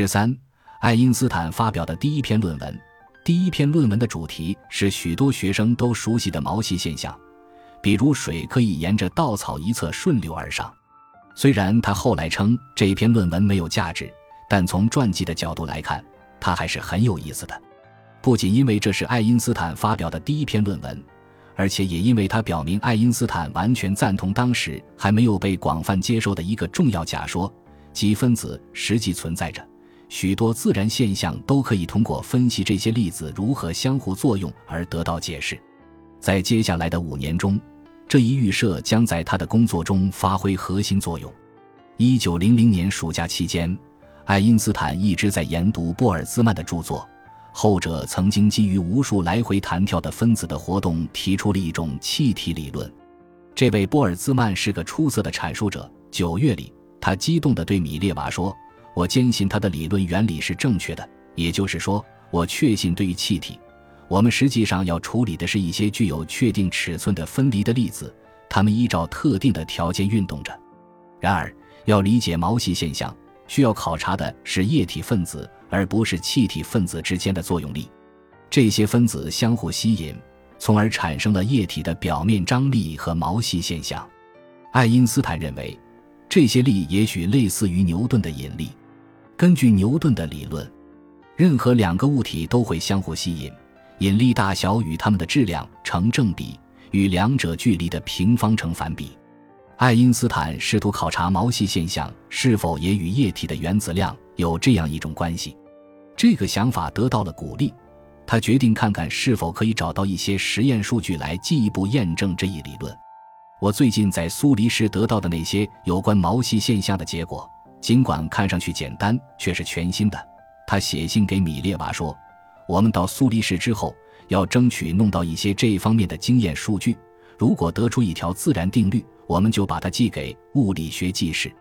十三，爱因斯坦发表的第一篇论文。第一篇论文的主题是许多学生都熟悉的毛细现象，比如水可以沿着稻草一侧顺流而上。虽然他后来称这篇论文没有价值，但从传记的角度来看，它还是很有意思的。不仅因为这是爱因斯坦发表的第一篇论文，而且也因为它表明爱因斯坦完全赞同当时还没有被广泛接受的一个重要假说，即分子实际存在着。许多自然现象都可以通过分析这些粒子如何相互作用而得到解释。在接下来的五年中，这一预设将在他的工作中发挥核心作用。一九零零年暑假期间，爱因斯坦一直在研读波尔兹曼的著作，后者曾经基于无数来回弹跳的分子的活动提出了一种气体理论。这位波尔兹曼是个出色的阐述者。九月里，他激动地对米列娃说。我坚信他的理论原理是正确的，也就是说，我确信对于气体，我们实际上要处理的是一些具有确定尺寸的分离的粒子，它们依照特定的条件运动着。然而，要理解毛细现象，需要考察的是液体分子而不是气体分子之间的作用力。这些分子相互吸引，从而产生了液体的表面张力和毛细现象。爱因斯坦认为，这些力也许类似于牛顿的引力。根据牛顿的理论，任何两个物体都会相互吸引，引力大小与它们的质量成正比，与两者距离的平方成反比。爱因斯坦试图考察毛细现象是否也与液体的原子量有这样一种关系。这个想法得到了鼓励，他决定看看是否可以找到一些实验数据来进一步验证这一理论。我最近在苏黎世得到的那些有关毛细现象的结果。尽管看上去简单，却是全新的。他写信给米列娃说：“我们到苏黎世之后，要争取弄到一些这方面的经验数据。如果得出一条自然定律，我们就把它寄给《物理学纪事》。《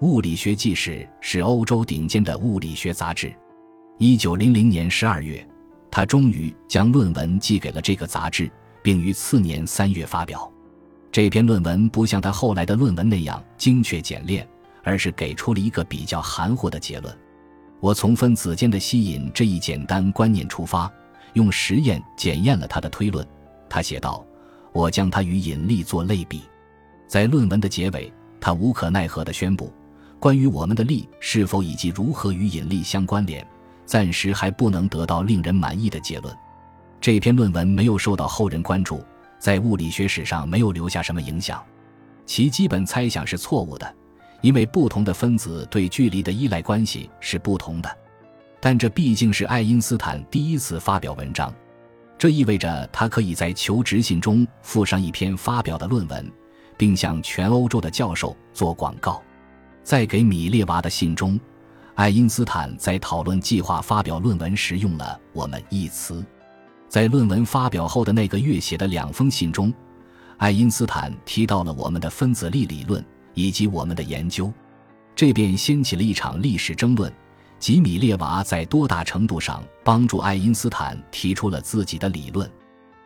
物理学纪事》是欧洲顶尖的物理学杂志。一九零零年十二月，他终于将论文寄给了这个杂志，并于次年三月发表。这篇论文不像他后来的论文那样精确简练。”而是给出了一个比较含糊的结论。我从分子间的吸引这一简单观念出发，用实验检验了他的推论。他写道：“我将它与引力做类比。”在论文的结尾，他无可奈何地宣布：“关于我们的力是否以及如何与引力相关联，暂时还不能得到令人满意的结论。”这篇论文没有受到后人关注，在物理学史上没有留下什么影响。其基本猜想是错误的。因为不同的分子对距离的依赖关系是不同的，但这毕竟是爱因斯坦第一次发表文章，这意味着他可以在求职信中附上一篇发表的论文，并向全欧洲的教授做广告。在给米列娃的信中，爱因斯坦在讨论计划发表论文时用了“我们”一词。在论文发表后的那个月写的两封信中，爱因斯坦提到了我们的分子力理论。以及我们的研究，这便掀起了一场历史争论：吉米列娃在多大程度上帮助爱因斯坦提出了自己的理论？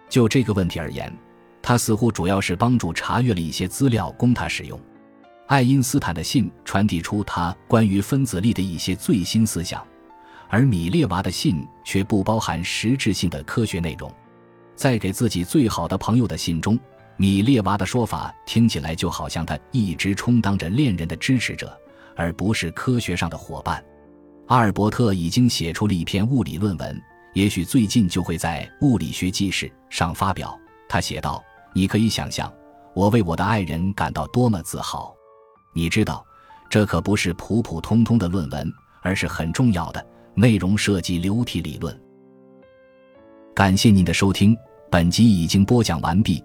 就这个问题而言，他似乎主要是帮助查阅了一些资料供他使用。爱因斯坦的信传递出他关于分子力的一些最新思想，而米列娃的信却不包含实质性的科学内容。在给自己最好的朋友的信中。米列娃的说法听起来就好像他一直充当着恋人的支持者，而不是科学上的伙伴。阿尔伯特已经写出了一篇物理论文，也许最近就会在《物理学纪事》上发表。他写道：“你可以想象，我为我的爱人感到多么自豪。你知道，这可不是普普通通的论文，而是很重要的，内容涉及流体理论。”感谢您的收听，本集已经播讲完毕。